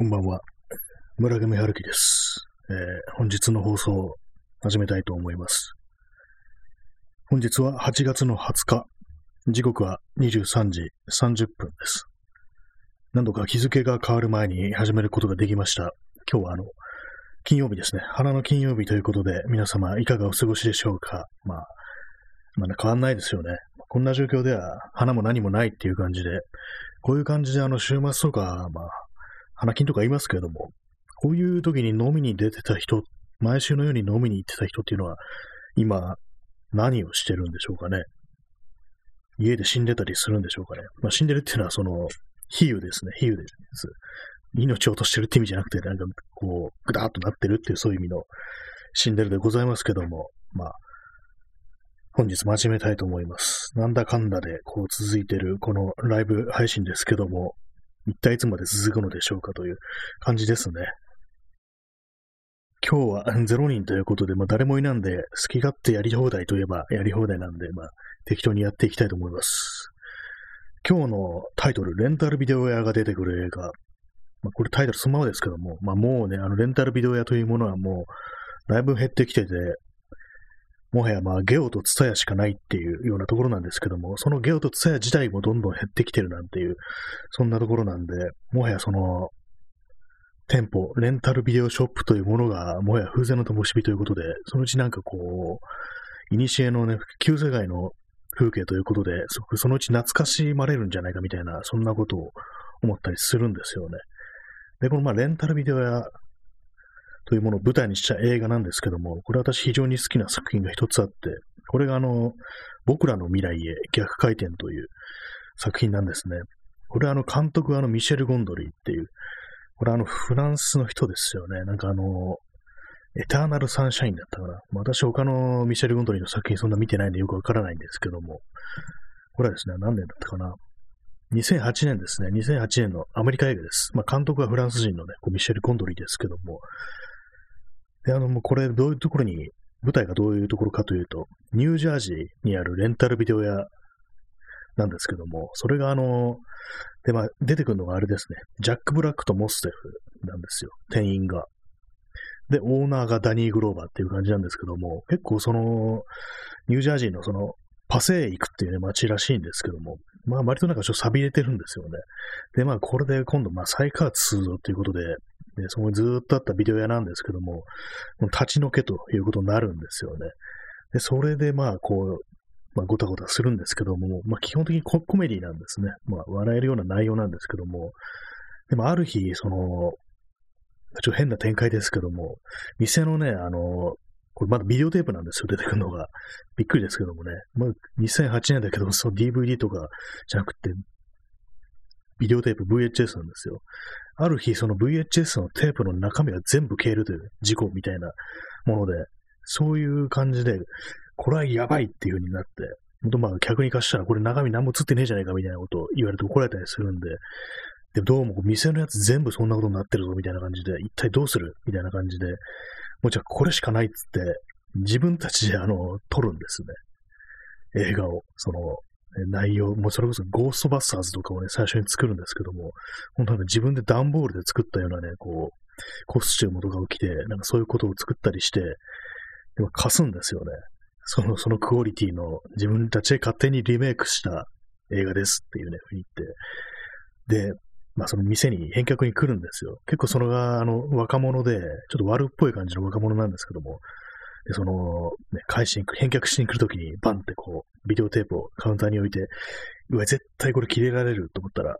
こんばんは。村上春樹です、えー本日の放送を始めたいと思います。本日は8月の20日。時刻は23時30分です。何度か日付が変わる前に始めることができました。今日はあの、金曜日ですね。花の金曜日ということで、皆様いかがお過ごしでしょうかまあ、まあ、変わんないですよね。こんな状況では花も何もないっていう感じで、こういう感じであの週末とか、まあ、花金とか言いますけれども、こういう時に飲みに出てた人、毎週のように飲みに行ってた人っていうのは、今、何をしてるんでしょうかね。家で死んでたりするんでしょうかね。まあ、死んでるっていうのは、その、比喩ですね。比喩です。命を落としてるって意味じゃなくて、なんか、こう、ぐだーっとなってるっていう、そういう意味の死んでるでございますけども、まあ、本日も始めたいと思います。なんだかんだで、こう続いてる、このライブ配信ですけども、一体いつまで続くのでしょうかという感じですね。今日は0人ということで、まあ、誰もいないんで、好き勝手やり放題といえばやり放題なんで、まあ、適当にやっていきたいと思います。今日のタイトル、レンタルビデオ屋が出てくる映画。まあ、これタイトルそのままですけども、まあ、もうね、あの、レンタルビデオ屋というものはもう、だいぶ減ってきてて、もはやまあ、ゲオとツタヤしかないっていうようなところなんですけども、そのゲオとツタヤ自体もどんどん減ってきてるなんていう、そんなところなんで、もはやその、店舗、レンタルビデオショップというものが、もはや風前の灯火ということで、そのうちなんかこう、古のね、旧世界の風景ということで、そそのうち懐かしまれるんじゃないかみたいな、そんなことを思ったりするんですよね。で、このまあレンタルビデオ屋というものを舞台にした映画なんですけども、これ私非常に好きな作品が一つあって、これがあの、僕らの未来へ逆回転という作品なんですね。これはあの監督はあのミシェル・ゴンドリーっていう、これあのフランスの人ですよね。なんかあの、エターナル・サンシャインだったかな。私他のミシェル・ゴンドリーの作品そんな見てないんでよくわからないんですけども、これはですね、何年だったかな。2008年ですね。2008年のアメリカ映画です。まあ監督はフランス人のね、ミシェル・ゴンドリーですけども、で、あの、もうこれどういうところに、舞台がどういうところかというと、ニュージャージーにあるレンタルビデオ屋なんですけども、それがあの、で、まあ、出てくるのがあれですね。ジャック・ブラックとモステフなんですよ。店員が。で、オーナーがダニー・グローバーっていう感じなんですけども、結構その、ニュージャージーのその、パセーイクっていうね、街らしいんですけども、まあ、割となんかちょっと錆びれてるんですよね。で、まあ、これで今度、まあ、再開発するぞっていうことで、で、そこにずっとあったビデオ屋なんですけども、立ち退けということになるんですよね。で、それでまあ、こう、まあ、ごたごたするんですけども、まあ、基本的にココメディなんですね。まあ、笑えるような内容なんですけども、でもある日、その、ちょっと変な展開ですけども、店のね、あの、これまだビデオテープなんですよ、出てくるのが。びっくりですけどもね。まあ、2008年だけど、その DVD とかじゃなくて、ビデオテープ VHS なんですよ。ある日、その VHS のテープの中身が全部消えるという事故みたいなもので、そういう感じで、これはやばいっていう風になって、本当まあ客に貸したらこれ中身何も映ってねえじゃねえかみたいなことを言われて怒られたりするんで、で、どうも店のやつ全部そんなことになってるぞみたいな感じで、一体どうするみたいな感じで、もうじゃあこれしかないっつって、自分たちであの、撮るんですね。映画を、その、内容、もうそれこそゴーストバスターズとかをね、最初に作るんですけども、本当なんか自分で段ボールで作ったようなね、こう、コスチュームとかを着て、なんかそういうことを作ったりして、でも貸すんですよね。その、そのクオリティの自分たちで勝手にリメイクした映画ですっていうね、ふうに言って、で、まあその店に返却に来るんですよ。結構そのが、あの、若者で、ちょっと悪っぽい感じの若者なんですけども、で、その、ね、返しに来る、返却しに来るときに、バンってこう、ビデオテープをカウンターに置いて、うわ、絶対これ切れられると思ったら、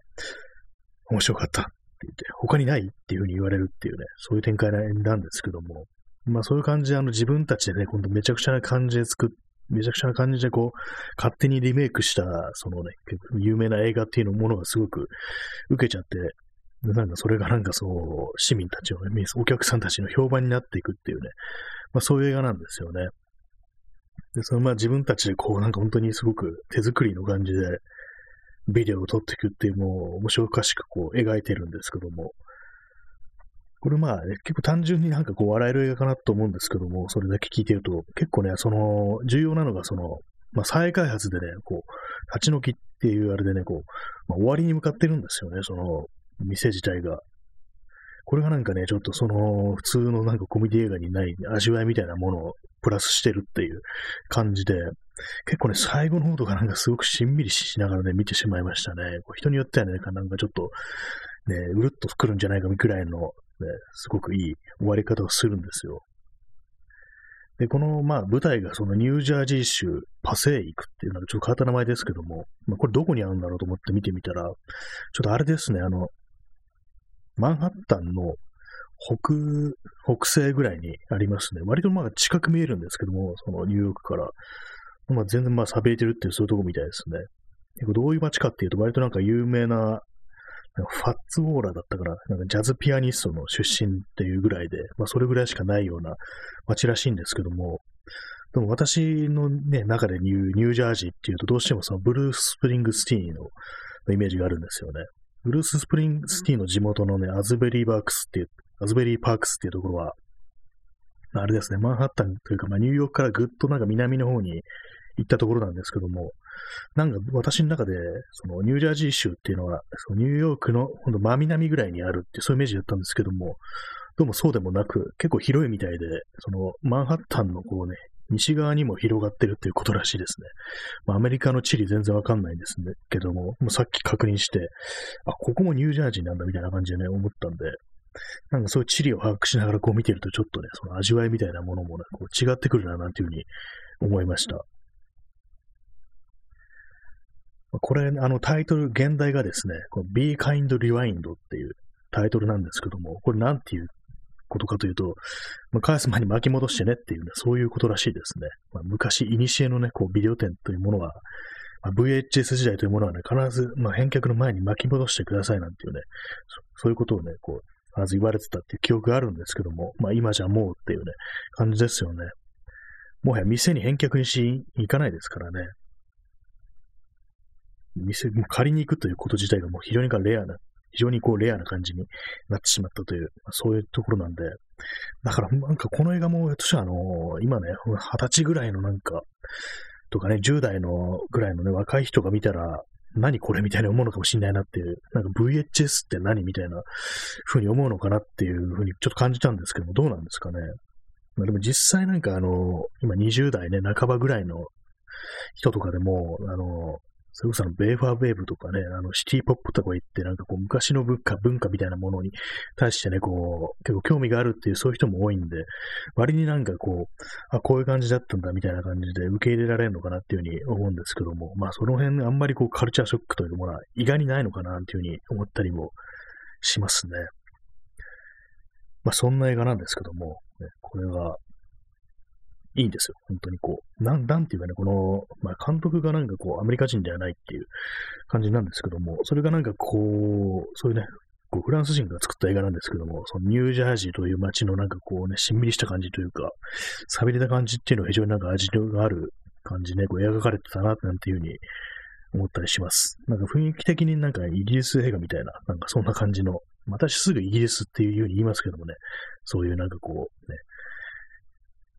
面白かったって言って、他にないっていうふうに言われるっていうね、そういう展開なんですけども、まあそういう感じで、あの自分たちでね、今度めちゃくちゃな感じで作っめちゃくちゃな感じでこう、勝手にリメイクした、そのね、有名な映画っていうのものがすごく受けちゃって、でなんかそれがなんかそう、市民たちのね、お客さんたちの評判になっていくっていうね、まあそういう映画なんですよね。で、そのまあ自分たちでこうなんか本当にすごく手作りの感じでビデオを撮っていくっていうもう面白おかしくこう描いてるんですけども、これまあ、ね、結構単純になんかこう笑える映画かなと思うんですけども、それだけ聞いてると、結構ね、その、重要なのがその、まあ再開発でね、こう、立ち退きっていうあれでね、こう、まあ、終わりに向かってるんですよね、その、店自体が。これがなんかね、ちょっとその、普通のなんかコメディ映画にない味わいみたいなものをプラスしてるっていう感じで、結構ね、最後の方とかなんかすごくしんみりしながらね、見てしまいましたね。こう人によってはね、なんかちょっと、ね、うるっと来るんじゃないかくらいの、ね、すごくいい終わり方をするんですよ。で、この、まあ、舞台がそのニュージャージー州パセーイクっていうのはちょっと変わった名前ですけども、まあ、これどこにあるんだろうと思って見てみたら、ちょっとあれですね、あの、マンハッタンの北、北西ぐらいにありますね。割とまあ近く見えるんですけども、そのニューヨークから。まあ全然まあ錆びれてるっていうそういうとこみたいですね。どういう街かっていうと、割となんか有名なファッツ・ウォーラーだったから、なんかジャズピアニストの出身っていうぐらいで、まあそれぐらいしかないような街らしいんですけども、でも私のね、中でニュニュージャージーっていうと、どうしてもそのブルース・スプリングスティーンのイメージがあるんですよね。ブルース・スプリングスティーの地元のね、アズベリーバークスっていう、アズベリーパークスっていうところは、あれですね、マンハッタンというか、まあ、ニューヨークからぐっとなんか南の方に行ったところなんですけども、なんか私の中で、そのニュージャージー州っていうのは、そのニューヨークのほんと真南ぐらいにあるってそういうイメージだったんですけども、どうもそうでもなく、結構広いみたいで、そのマンハッタンのこうね、西側にも広がってるっていうことらしいですね。まあ、アメリカの地理全然わかんないんですけども、もうさっき確認して、あ、ここもニュージャージーなんだみたいな感じでね、思ったんで、なんかそういう地理を把握しながらこう見てるとちょっとね、その味わいみたいなものもね、こう違ってくるななんていうふうに思いました。これ、あのタイトル、現代がですね、この Be Kind Rewind っていうタイトルなんですけども、これなんていうことかというと、まあ、返す前に巻き戻してねっていう、ね、そういうことらしいですね。まあ、昔、古のね、こう、ビデオ店というものは、まあ、VHS 時代というものはね、必ず、まあ、返却の前に巻き戻してくださいなんていうね、そういうことをね、こう、必ず言われてたっていう記憶があるんですけども、まあ今じゃもうっていうね、感じですよね。もはや店に返却にし行かないですからね。店、もう借りに行くということ自体がもう非常にレアな、非常にこうレアな感じになってしまったという、そういうところなんで、だからなんかこの映画も、私はあのー、今ね、二十歳ぐらいのなんか、とかね、10代のぐらいのね、若い人が見たら、何これみたいに思うのかもしれないなっていう、なんか VHS って何みたいな風に思うのかなっていう風にちょっと感じたんですけども、どうなんですかね。まあ、でも実際なんかあの、今20代ね、半ばぐらいの人とかでも、あの、それこそあの、ベーファーベーブとかね、あの、シティポップとか行って、なんかこう、昔の文化、文化みたいなものに対してね、こう、結構興味があるっていう、そういう人も多いんで、割になんかこう、あ、こういう感じだったんだ、みたいな感じで受け入れられるのかなっていうふうに思うんですけども、まあ、その辺、あんまりこう、カルチャーショックというものは意外にないのかな、っていうふうに思ったりもしますね。まあ、そんな映画なんですけども、ね、これが、いいんですよ。本当にこう。なん、なんていうかね、この、まあ、監督がなんかこう、アメリカ人ではないっていう感じなんですけども、それがなんかこう、そういうね、こうフランス人が作った映画なんですけども、そのニュージャージーという街のなんかこうね、しんみりした感じというか、錆びれた感じっていうのが非常になんか味がある感じね、こう描かれてたな、なんていうふうに思ったりします。なんか雰囲気的になんかイギリス映画みたいな、なんかそんな感じの、私すぐイギリスっていうふうに言いますけどもね、そういうなんかこう、ね、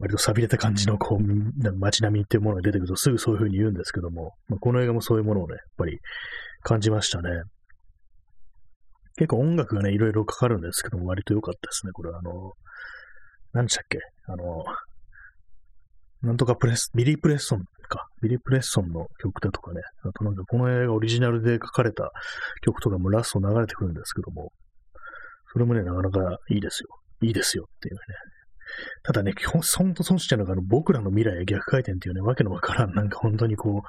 割と錆びれた感じのこう、街並みっていうものが出てくるとすぐそういうふうに言うんですけども、まあ、この映画もそういうものをね、やっぱり感じましたね。結構音楽がね、いろいろかかるんですけども、割と良かったですね。これはあの、何でしたっけ？あの、なんとかプレス、ビリー・プレストンか。ビリー・プレストンの曲だとかね。あとなんかこの映画オリジナルで書かれた曲とかもラスト流れてくるんですけども、それもね、なかなかいいですよ。いいですよっていうね、ただね、基本、ほんと損しちゃうのが、あの、僕らの未来へ逆回転っていうね、わけのわからん、なんか本当にこう、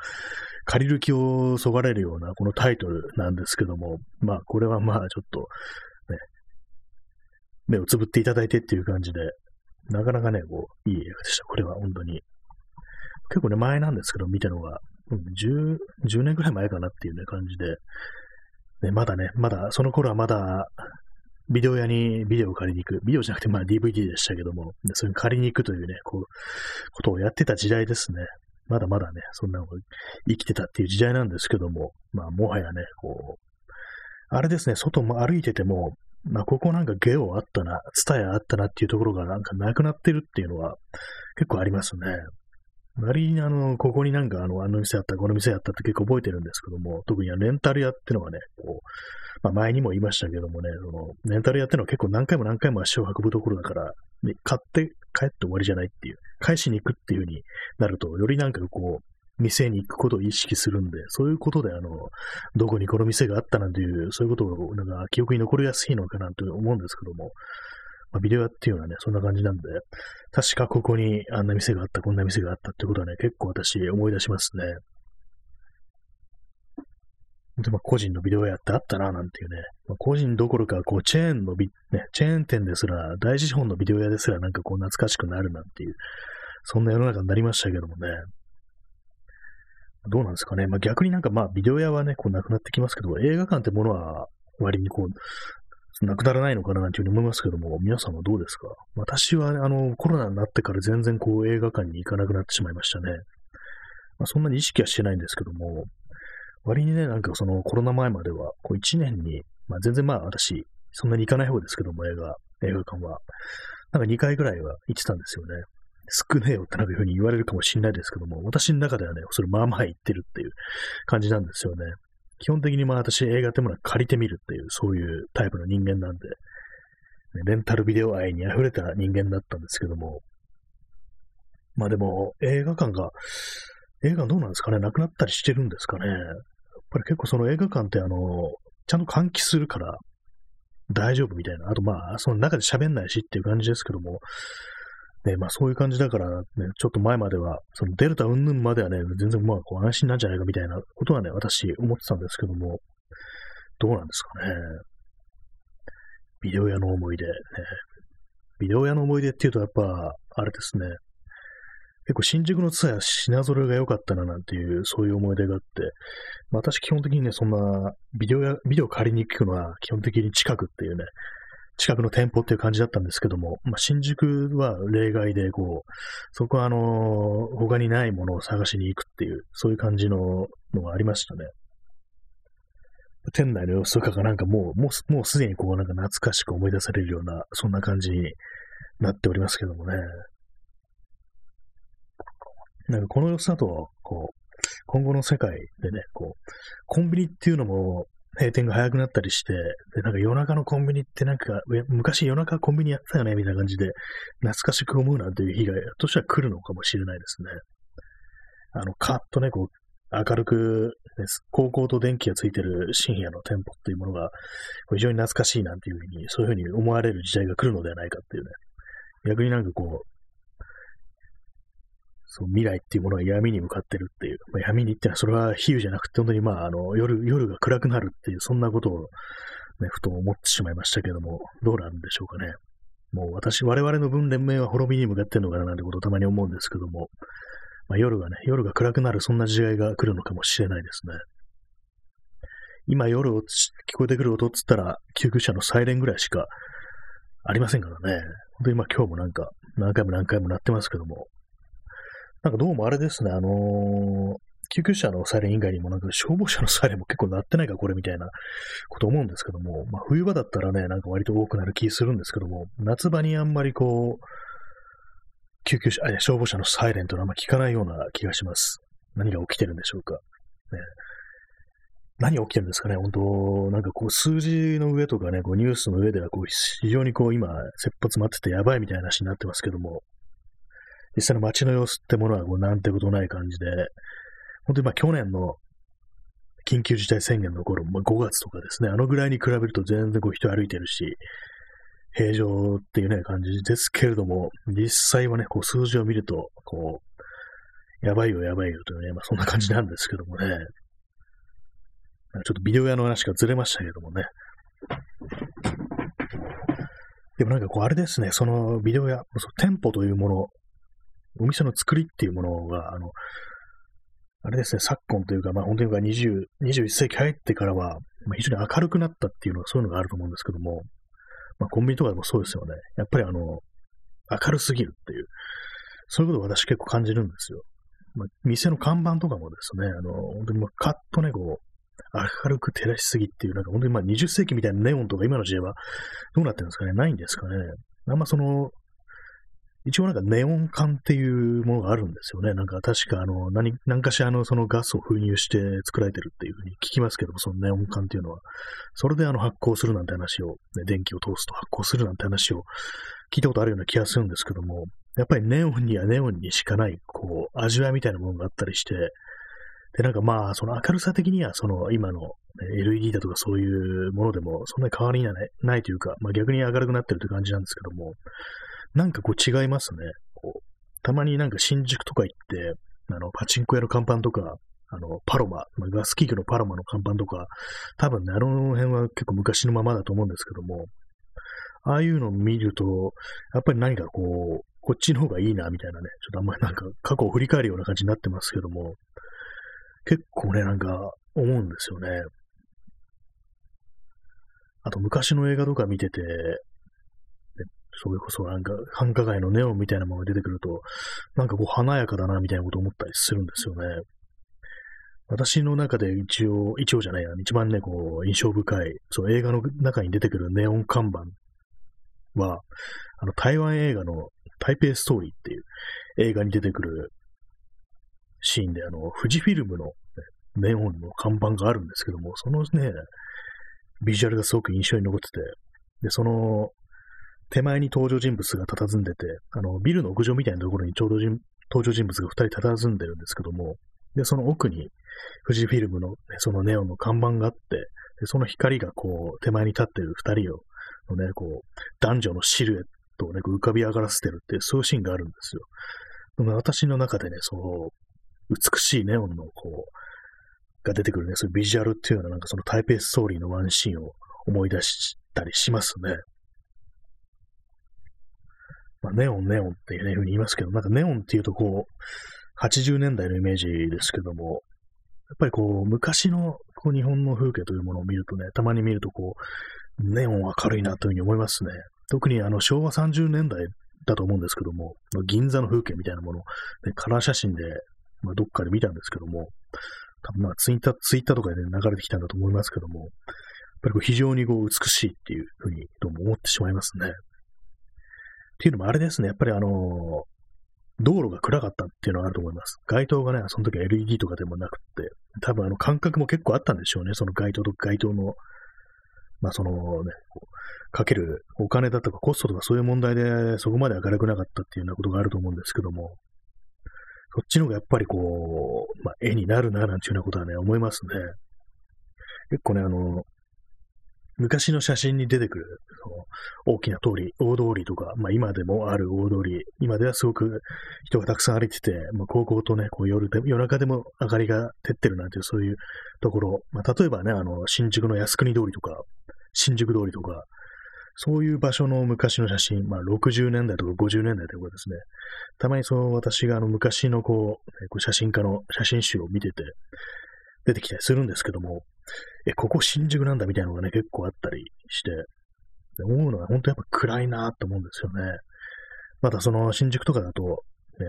借りる気をそがれるような、このタイトルなんですけども、まあ、これはまあ、ちょっと、ね、目をつぶっていただいてっていう感じで、なかなかね、こう、いい映画でした。これは本当に。結構ね、前なんですけど、見たのが、10、10年くらい前かなっていうね、感じで、ね、まだね、まだ、その頃はまだ、ビデオ屋にビデオを借りに行く。ビデオじゃなくて、まあ DVD でしたけども、そういう借りに行くというね、こう、ことをやってた時代ですね。まだまだね、そんなの生きてたっていう時代なんですけども、まあもはやね、こう、あれですね、外も歩いてても、まあここなんかゲオあったな、ツタヤあったなっていうところがなんかなくなってるっていうのは結構ありますね。割にあの、ここになんかあの、あの店あった、この店あったって結構覚えてるんですけども、特にレンタル屋ってのはね、こう、まあ前にも言いましたけどもね、その、レンタル屋ってのは結構何回も何回も足を運ぶところだから、ね、買って帰って終わりじゃないっていう、返しに行くっていう風になると、よりなんかこう、店に行くことを意識するんで、そういうことであの、どこにこの店があったなんていう、そういうことをなんか記憶に残りやすいのかなと思うんですけども、まあ、ビデオ屋っていうのはね、そんな感じなんで、確かここにあんな店があった、こんな店があったってことはね、結構私思い出しますね。で、まあ、個人のビデオ屋ってあったな、なんていうね。まあ、個人どころか、こう、チェーンのビ、ね、チェーン店ですら、大資本のビデオ屋ですら、なんかこう、懐かしくなるなんていう、そんな世の中になりましたけどもね。どうなんですかね。まあ、逆になんかまあ、ビデオ屋はね、こう、なくなってきますけど、映画館ってものは、割にこう、なくならないのかななんていうふうに思いますけども、皆さんはどうですか？私は、あの、コロナになってから全然こう映画館に行かなくなってしまいましたね。まあ、そんなに意識はしてないんですけども、割にね、なんかそのコロナ前までは、こう1年に、まあ全然まあ私、そんなに行かない方ですけども、映画、映画館は。なんか2回ぐらいは行ってたんですよね。少ねえよってなんかいうふうに言われるかもしれないですけども、私の中ではね、それまあまあ行ってるっていう感じなんですよね。基本的にまあ私映画ってものは借りてみるっていう、そういうタイプの人間なんで、レンタルビデオ愛に溢れた人間だったんですけども、まあでも映画館が、映画どうなんですかね？なくなったりしてるんですかね？やっぱり結構その映画館ってあの、ちゃんと換気するから大丈夫みたいな。あとまあ、その中で喋んないしっていう感じですけども、ね、まあそういう感じだからね、ちょっと前までは、そのデルタ云々まではね、全然まあこう安心なんじゃないかみたいなことはね、私思ってたんですけども、どうなんですかね。ビデオ屋の思い出、ね。ビデオ屋の思い出っていうとやっぱ、あれですね。結構新宿のツアー品揃えが良かったななんていう、そういう思い出があって、まあ、私基本的にね、そんなビデオや、ビデオ借りに行くのは基本的に近くっていうね、近くの店舗っていう感じだったんですけども、まあ、新宿は例外で、こう、そこはあの、他にないものを探しに行くっていう、そういう感じののがありましたね。店内の様子とかがなんかもう、もう、もうすでにこうなんか懐かしく思い出されるような、そんな感じになっておりますけどもね。なんかこの様子だと、こう、今後の世界でね、こう、コンビニっていうのも閉店が早くなったりして、で、なんか夜中のコンビニってなんか、昔夜中コンビニやってたよね、みたいな感じで、懐かしく思うなんていう日が、としては来るのかもしれないですね。あの、カッとね、こう、明るく、ね、高校と電気がついてる深夜の店舗っていうものが、非常に懐かしいなんていうふうに、そういうふうに思われる時代が来るのではないかっていうね。逆になんかこう、そう、未来っていうものは闇に向かってるっていう、まあ、闇にってのはそれは比喩じゃなくて、本当にまあ、あの、夜、夜が暗くなるっていう、そんなことを、ね、ふと思ってしまいましたけども、どうなんでしょうかね。もう私、我々の分連盟は滅びに向かってるのかななんてことをたまに思うんですけども、まあ、夜がね、夜が暗くなる、そんな時代が来るのかもしれないですね。今夜を聞こえてくる音っつったら、救急車のサイレンぐらいしかありませんからね。本当にま今日もなんか、何回も何回も鳴ってますけども、なんかどうもあれですね、あのー、救急車のサイレン以外にも、なんか消防車のサイレンも結構鳴ってないか、これみたいなこと思うんですけども、まあ、冬場だったらね、なんか割と多くなる気するんですけども、夏場にあんまりこう、救急車、あ消防車のサイレンというのはあんま聞かないような気がします。何が起きてるんでしょうか。ね、何が起きてるんですかね、本当なんかこう数字の上とかね、こうニュースの上ではこう非常にこう今、切羽詰まっててやばいみたいな話になってますけども、実際の街の様子ってものはこうなんてことない感じで、本当にまあ去年の緊急事態宣言の頃、まあ、5月とかですね、あのぐらいに比べると全然こう人歩いてるし、平常っていうね、感じですけれども、実際はね、こう数字を見ると、こう、やばいよやばいよというね、まあそんな感じなんですけどもね、ちょっとビデオ屋の話がずれましたけどもね。でもなんかこうあれですね、そのビデオ屋、その店舗というものお店の作りっていうものが、あの、あれですね、昨今というか、まあ本当に20、21世紀入ってからは、まあ、非常に明るくなったっていうのはそういうのがあると思うんですけども、まあコンビニとかでもそうですよね。やっぱりあの、明るすぎるっていう、そういうことを私結構感じるんですよ。まあ、店の看板とかもですね、あの、本当にもうカッとね、こう、明るく照らしすぎっていう、なんか本当にまあ20世紀みたいなネオンとか今の時代はどうなってるんですかねないんですかねあんまその一応なんかネオン管っていうものがあるんですよね。なんか確かあの、何、何かしらのそのガスを封入して作られてるっていうふうに聞きますけども、そのネオン管っていうのは。それであの発光するなんて話を、ね、電気を通すと発光するなんて話を聞いたことあるような気がするんですけども、やっぱりネオンにはネオンにしかない、こう、味わいみたいなものがあったりして、で、なんかまあ、その明るさ的には、その今の、LED だとかそういうものでも、そんなに変わりにはないないというか、まあ逆に明るくなってるという感じなんですけども、なんかこう違いますね。こうたまになんか新宿とか行って、あの、パチンコ屋の看板とか、あの、パロマ、まあ、ガスキーのパロマの看板とか、多分ね、あの辺は結構昔のままだと思うんですけども、ああいうのを見ると、やっぱり何かこう、こっちの方がいいな、みたいなね、ちょっとあんまりなんか過去を振り返るような感じになってますけども、結構ね、なんか思うんですよね。あと昔の映画とか見てて、それこそなんか繁華街のネオンみたいなものが出てくると、なんかこう華やかだなみたいなこと思ったりするんですよね。私の中で一応、一応じゃないや、一番ね、こう、印象深い、そう、映画の中に出てくるネオン看板は、あの、台湾映画の台北ストーリーっていう映画に出てくるシーンで、あの、富士フィルムの、ネオンの看板があるんですけども、そのね、ビジュアルがすごく印象に残ってて、で、その、手前に登場人物が佇んでて、あの、ビルの屋上みたいなところにちょうど登場人物が二人佇んでるんですけども、で、その奥に、富士フィルムの、そのネオンの看板があって、でその光がこう、手前に立ってる二人を、のね、こう、男女のシルエットをね、こう浮かび上がらせてるっていう、そういうシーンがあるんですよ。でも私の中でね、そう、美しいネオンの、こう、が出てくるね、そういうビジュアルっていうのは、なんかその台北ストーリーのワンシーンを思い出したりしますね。まあ、ネオン、ネオンっていうふうに言いますけど、なんかネオンっていうとこう、80年代のイメージですけども、やっぱりこう、昔のこう日本の風景というものを見るとね、たまに見るとこう、ネオン明るいなというふうに思いますね。特にあの昭和30年代だと思うんですけども、銀座の風景みたいなもの、ね、カラー写真でまあ、どっかで見たんですけども、多分まあツイッター、ツイッターとかで、ね、流れてきたんだと思いますけども、やっぱりこう非常にこう美しいっていうふうにどうも思ってしまいますね。っていうのもあれですね、やっぱりあの道路が暗かったっていうのはあると思います。街灯がね、その時は LED とかでもなくって、多分あの感覚も結構あったんでしょうね、その街灯と街灯の、まあそのね、かけるお金だとかコストとかそういう問題でそこまで明るくなかったっていうようなことがあると思うんですけども、そっちの方がやっぱりこう、まあ、絵になるな、なんていうようなことはね、思いますね。結構ね、あの、昔の写真に出てくる、その大きな通り、大通りとか、まあ今でもある大通り、今ではすごく人がたくさん歩いてて、まあ高校とね、こう夜で、夜中でも明かりが照ってるなんていうそういうところ、まあ例えばね、あの、新宿の靖国通りとか、新宿通りとか、そういう場所の昔の写真、まあ60年代とか50年代とかですね、たまにその私があの昔のこう、写真家の写真集を見てて、出てきたりするんですけども、え、ここ新宿なんだみたいなのがね、結構あったりして、思うのは本当やっぱ暗いなと思うんですよね。またその新宿とかだと、ね、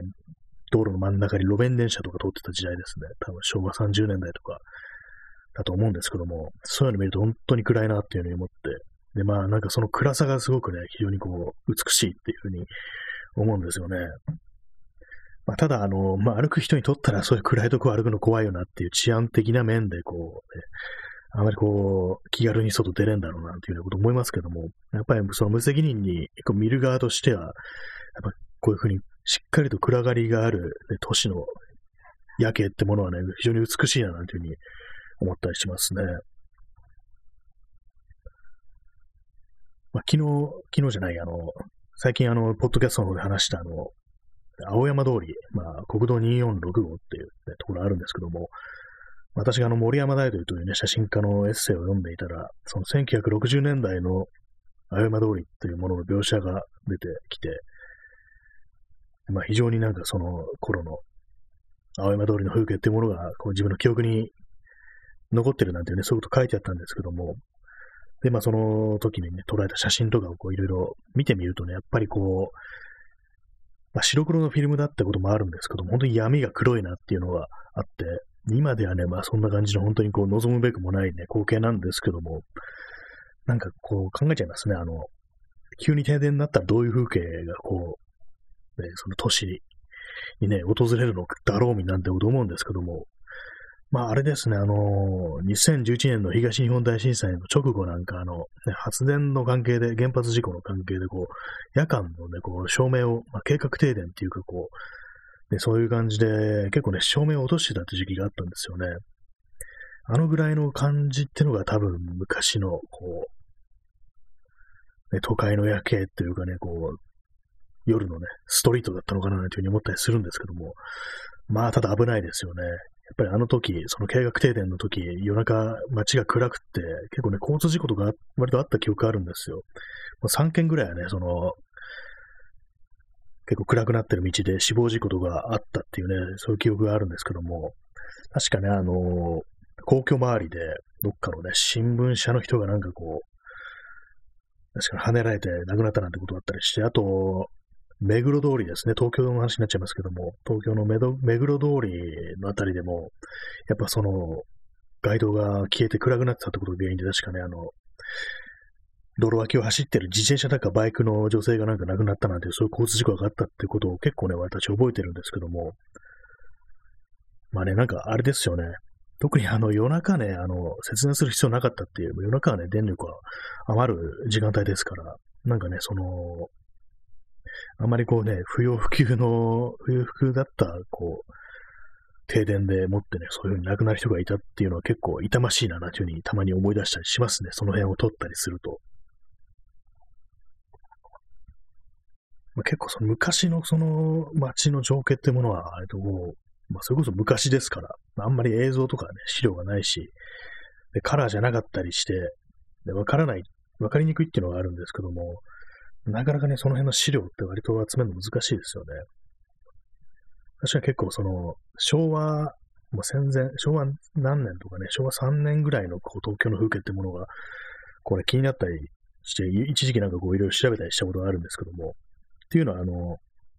道路の真ん中に路面電車とか通ってた時代ですね。多分昭和30年代とかだと思うんですけども、そういうの見ると本当に暗いなっていうふうに思って、で、まあ、なんかその暗さがすごくね、非常にこう、美しいっていうふうに思うんですよね。まあ、ただ、あの、まあ、歩く人にとったらそういう暗いとこ歩くの怖いよなっていう治安的な面で、こう、ね、あまりこう、気軽に外出れんだろうなっていうようなこと思いますけども、やっぱりその無責任にこう見る側としては、やっぱこういうふうにしっかりと暗がりがある、ね、都市の夜景ってものはね、非常に美しいななんていうふうに思ったりしますね。まあ、昨日、昨日じゃない、あの、最近あの、ポッドキャストの方で話したあの、青山通り、まあ、国道246号っていう、ね、ところあるんですけども、私があの、森山大道というね、写真家のエッセイを読んでいたら、その1960年代の青山通りというものの描写が出てきて、まあ、非常になんかその頃の青山通りの風景っていうものがこう自分の記憶に残ってるなんていうね、そういうこと書いてあったんですけども、で、まあその時にね、捉えた写真とかをこういろいろ見てみるとね、やっぱりこう、まあ、白黒のフィルムだったこともあるんですけども、本当に闇が黒いなっていうのがあって、今ではね、まあそんな感じの本当にこう望むべくもないね、光景なんですけども、なんかこう考えちゃいますね、あの、急に停電になったらどういう風景がこう、ね、その都市にね、訪れるのだろうみなんて思うんですけども、まあ、あれですね、あのー、2011年の東日本大震災の直後なんか、あの、ね、発電の関係で、原発事故の関係で、こう、夜間のね、こう、照明を、まあ、計画停電っていうか、こう、ね、そういう感じで、結構ね、照明を落としてたって時期があったんですよね。あのぐらいの感じってのが多分昔の、こう、ね、都会の夜景っていうかね、こう、夜のね、ストリートだったのかなというふうに思ったりするんですけども、まあ、ただ危ないですよね。やっぱりあの時、その計画停電の時、夜中街が暗くって、結構ね、交通事故とか割とあった記憶あるんですよ。まあ3件ぐらいはね、その、結構暗くなってる道で死亡事故とかあったっていうね、そういう記憶があるんですけども、確かね、あの、皇居周りで、どっかのね、新聞社の人がなんかこう、確かに跳ねられて亡くなったなんてことがあったりして、あと、目黒通りですね、東京の話になっちゃいますけども、東京の目黒通りのあたりでも、やっぱその、街灯が消えて暗くなってたってことが原因で、確かね、あの、道路脇を走ってる自転車だかバイクの女性がなんか亡くなったなんて、そういう交通事故があったってことを結構ね、私覚えてるんですけども、まあね、なんかあれですよね。特にあの夜中ね、あの、節電する必要なかったっていう、夜中はね、電力は余る時間帯ですから、なんかね、その、あまりこうね、不要不急の、不要不急だった、こう、停電でもってね、そういうふうに亡くなる人がいたっていうのは結構痛ましいな、なんていうふうにたまに思い出したりしますね。その辺を撮ったりすると。まあ、結構その昔のその街の情景ってものは、えっと、まあ、それこそ昔ですから、あんまり映像とかね、資料がないし、でカラーじゃなかったりして、で、わからない、わかりにくいっていうのがあるんですけども、なかなかね、その辺の資料って割と集めるの難しいですよね。私は結構その、昭和、もう戦前、昭和何年とかね、昭和3年ぐらいのこう東京の風景ってものが、これ気になったりして、一時期なんかこういろいろ調べたりしたことがあるんですけども、っていうのはあの、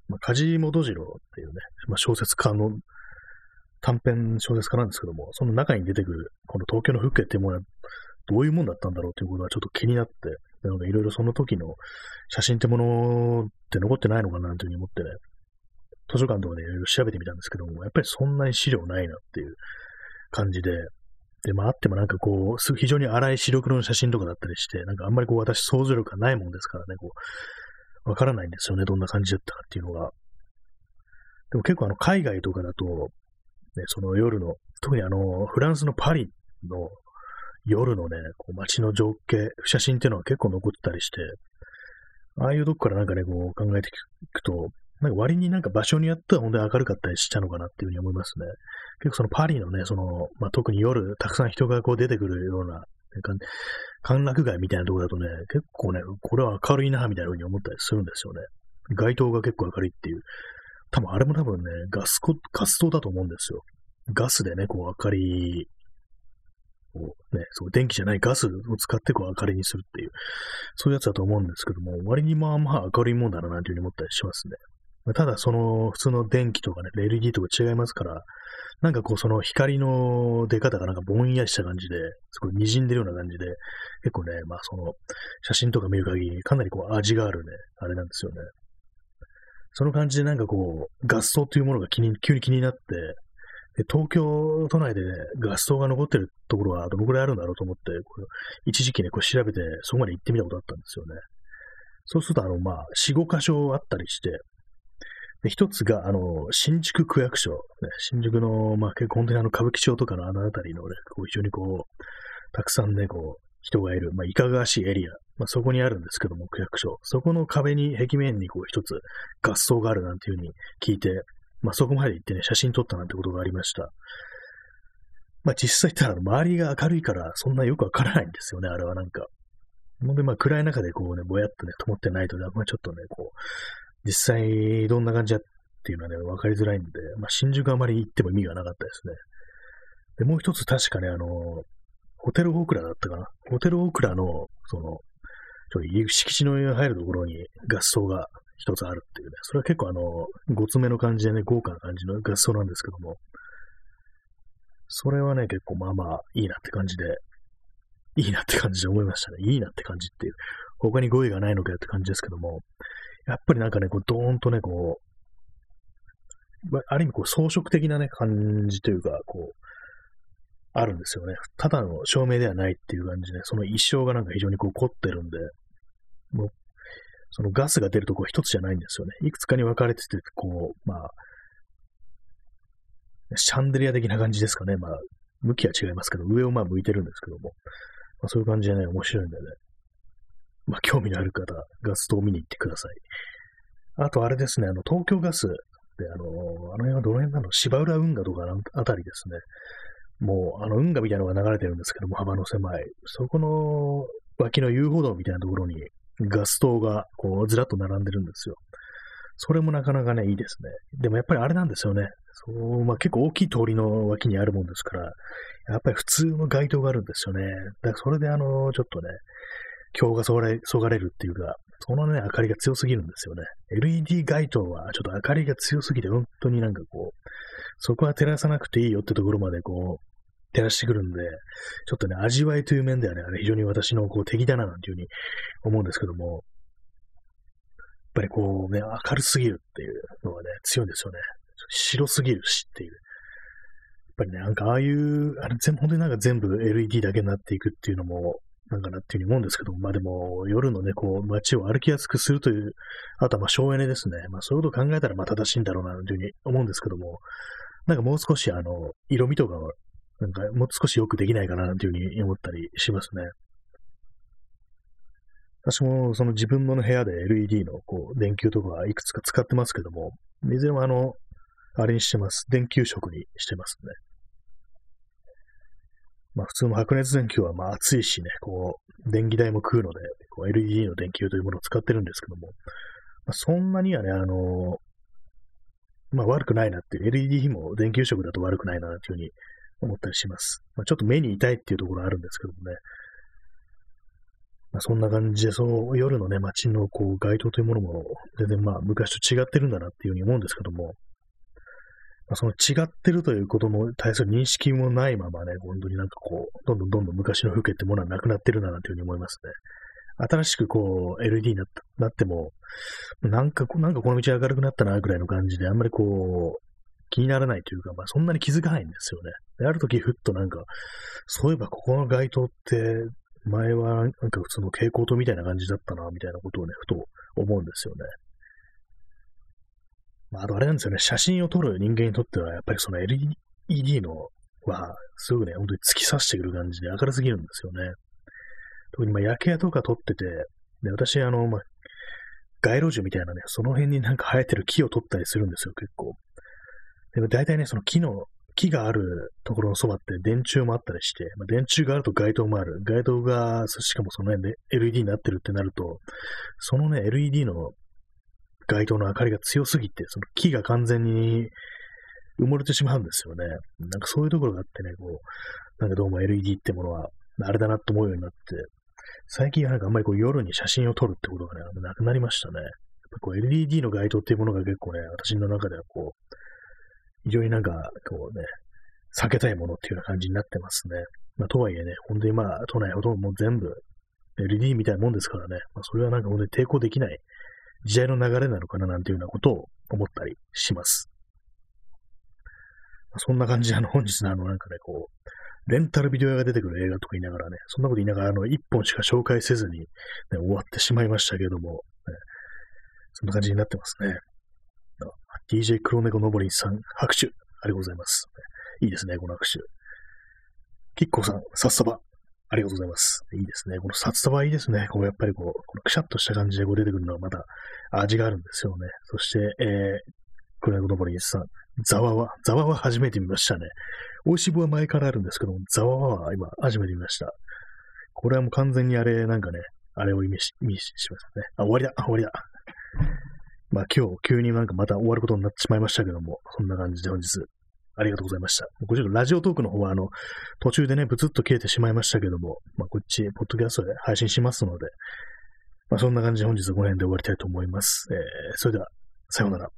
まあ、梶本次郎っていうね、まあ、小説家の短編小説家なんですけども、その中に出てくる、この東京の風景っていうものは、どういうもんだったんだろうということはちょっと気になって、なんかいろいろその時の写真ってものって残ってないのかなというふうに思ってね、図書館とかでいろいろ調べてみたんですけども、やっぱりそんなに資料ないなっていう感じで、で、まああってもなんかこう、非常に荒い白黒の写真とかだったりして、なんかあんまりこう私想像力がないもんですからね、こう、わからないんですよね、どんな感じだったかっていうのが。でも結構あの海外とかだと、ね、その夜の、特にあの、フランスのパリの夜のね、こう街の情景、写真っていうのは結構残ってたりして、ああいうとこからなんかね、こう考えていくと、なんか割になんか場所によっては本当に明るかったりしたのかなっていうふうに思いますね。結構そのパリのね、その、まあ、特に夜たくさん人がこう出てくるような、歓楽街みたいなとこだとね、結構ね、これは明るいな、みたいなふうに思ったりするんですよね。街灯が結構明るいっていう。多分あれも多分ね、ガスコ、ガス灯だと思うんですよ。ガスでね、こう明かりこうね、そう電気じゃないガスを使ってこう明るいにするっていう、そういうやつだと思うんですけども、割にまあまあ明るいもんだななんていうふうに思ったりしますね。まあただ、その、普通の電気とかね、LED とか違いますから、なんかこう、その光の出方がなんかぼんやりした感じで、すごい滲んでるような感じで、結構ね、まあその、写真とか見る限り、かなりこう、味があるね、あれなんですよね。その感じでなんかこう、ガス灯というものが気に、急に気になって、東京都内でね、ガス灯が残ってるところはどのくらいあるんだろうと思って、こ一時期ね、こう調べて、そこまで行ってみたことあったんですよね。そうすると、あの、まあ、4、5箇所あったりして、で、一つが、あの、新宿区役所、ね、新宿の、まあ、結構本当にあの、歌舞伎町とかのあの辺りのね、こう、非常にこう、たくさんね、こう、人がいる、まあ、いかがわしいエリア、まあ、そこにあるんですけども、区役所。そこの壁に、壁面にこう、一つ、合奏があるなんていうふうに聞いて、まあ、そこまで行ってね、写真撮ったなんてことがありました。まあ、実際言ったら、周りが明るいから、そんなよくわからないんですよね、あれはなんか。ほんで、まあ、暗い中でこうね、ぼやっとね、灯ってないとね、まあ、ちょっとね、こう、実際どんな感じだっていうのはね、わかりづらいんで、まあ、新宿あまり行っても意味がなかったですね。で、もう一つ確かね、あの、ホテルオークラだったかな。ホテルオークラの、その、ちょ敷地の入るところに合奏が一つあるっていうね、それは結構あの、ごつめの感じでね、豪華な感じの合奏なんですけども、それはね、結構まあまあいいなって感じで、いいなって感じで思いましたね。いいなって感じっていう。他に語彙がないのかよって感じですけども、やっぱりなんかね、こう、ドーンとね、こう、あ、ある意味こう装飾的なね、感じというか、こう、あるんですよね。ただの照明ではないっていう感じで、その一生がなんか非常にこう凝ってるんで、もう、そのガスが出るとこ一つじゃないんですよね。いくつかに分かれてて、こう、まあ、シャンデリア的な感じですかね。まあ、向きは違いますけど、上をまあ向いてるんですけども、まあ、そういう感じでね、面白いんでね。まあ、興味のある方、ガス灯を見に行ってください。あと、あれですね、あの、東京ガスで、あの、あの辺はどの辺なの？芝浦運河とかのあたりですね。もう、あの、運河みたいなのが流れてるんですけども、幅の狭い。そこの脇の遊歩道みたいなところにガス灯がこうずらっと並んでるんですよ。それもなかなかね、いいですね。でもやっぱりあれなんですよね。そう、まあ、結構大きい通りの脇にあるもんですから、やっぱり普通の街灯があるんですよね。だからそれであの、ちょっとね、今日がそがれそがれるっていうか、そのね、明かりが強すぎるんですよね。LED 街灯はちょっと明かりが強すぎて、本当になんかこう、そこは照らさなくていいよってところまでこう、照らしてくるんで、ちょっとね、味わいという面ではね、あれ非常に私のこう敵だななんていうふうに思うんですけども、やっぱりこうね、明るすぎるっていうのがね、強いんですよね。白すぎるしっていう。やっぱりね、なんかああいう、あれ全部、本当になんか全部 LED だけになっていくっていうのも、なんかなっていうふうに思うんですけども、まあでも、夜のね、こう、街を歩きやすくするという、あとはまあ省エネですね。まあそういうことを考えたらまあ正しいんだろうな、というふうに思うんですけども、なんかもう少しあの、色味とかをなんかもう少しよくできないかなというふうに思ったりしますね。私もその自分の部屋で LED のこう電球とかいくつか使ってますけども、いずれもあの、あれにしてます。電球色にしてますね。まあ普通の白熱電球はまあ熱いしね、こう、電気代も食うので、こう LED の電球というものを使ってるんですけども、まあ、そんなにはね、あの、まあ悪くないなっていう、LED も電球色だと悪くないなというふうに思ったりします。まあ、ちょっと目に痛いっていうところあるんですけどもね。まあ、そんな感じで、そう、夜のね、街のこう街灯というものも、全然まあ、昔と違ってるんだなっていうふうに思うんですけども、まあ、その違ってるということに対する認識もないままね、本当になんかこう、どんどんどんどん昔の風景ってものはなくなってるんだな、というふうに思いますね。新しくこう、LED になっても、なんか、なんかこの道明るくなったな、ぐらいの感じで、あんまりこう、気にならないというか、まあそんなに気づかないんですよね。で、ある時ふっとなんか、そういえばここの街灯って、前はなんか普通の蛍光灯みたいな感じだったな、みたいなことをね、ふと思うんですよね。まあ、あとあれなんですよね、写真を撮る人間にとっては、やっぱりその LED のは、すぐね、本当に突き刺してくる感じで明るすぎるんですよね。特にまあ夜景とか撮ってて、で、私、あの、まあ、街路樹みたいなね、その辺になんか生えてる木を撮ったりするんですよ、結構。でも大体ね、その木の、木があるところのそばって電柱もあったりして、まあ、電柱があると街灯もある。街灯が、しかもその辺で LED になってるってなると、そのね、LED の街灯の明かりが強すぎて、その木が完全に埋もれてしまうんですよね。なんかそういうところがあってね、こう、なんかどうも LED ってものは、あれだなと思うようになって、最近はなんかあんまりこう夜に写真を撮るってことがね、なくなりましたね。こう LED の街灯っていうものが結構ね、私の中ではこう、非常になんか、こうね、避けたいものっていうような感じになってますね。まあ、とはいえね、本当にまあ、都内ほとんどもう全部 LED みたいなもんですからね、まあ、それはなんか本当に抵抗できない時代の流れなのかななんていうようなことを思ったりします。まあ、そんな感じで、あの、本日のあの、なんかね、こう、レンタルビデオ屋が出てくる映画とか言いながらね、そんなこと言いながら、あの、一本しか紹介せずに、ね、終わってしまいましたけども、ね、そんな感じになってますね。DJ 黒猫のぼりんさん、拍手。ありがとうございます。いいですね、この拍手。キッコーさん、札束。ありがとうございます。いいですね。この札束いいですね。こう、やっぱりこう、このくしゃっとした感じでこう出てくるのはまた味があるんですよね。そして、えー、黒猫のぼりんさん、ザワワ。ザワワ初めて見ましたね。美味しぶは前からあるんですけども、ザワワは今初めて見ました。これはもう完全にあれ、なんかね、あれを意味し、意味しますね。あ、終わりだ、終わりだ。まあ今日急になんかまた終わることになってしまいましたけども、そんな感じで本日ありがとうございました。こちらラジオトークの方はあの、途中でね、ブツッと切れてしまいましたけども、まあこっち、ポッドキャストで配信しますので、まあそんな感じで本日この辺で終わりたいと思います。えー、それでは、さようなら。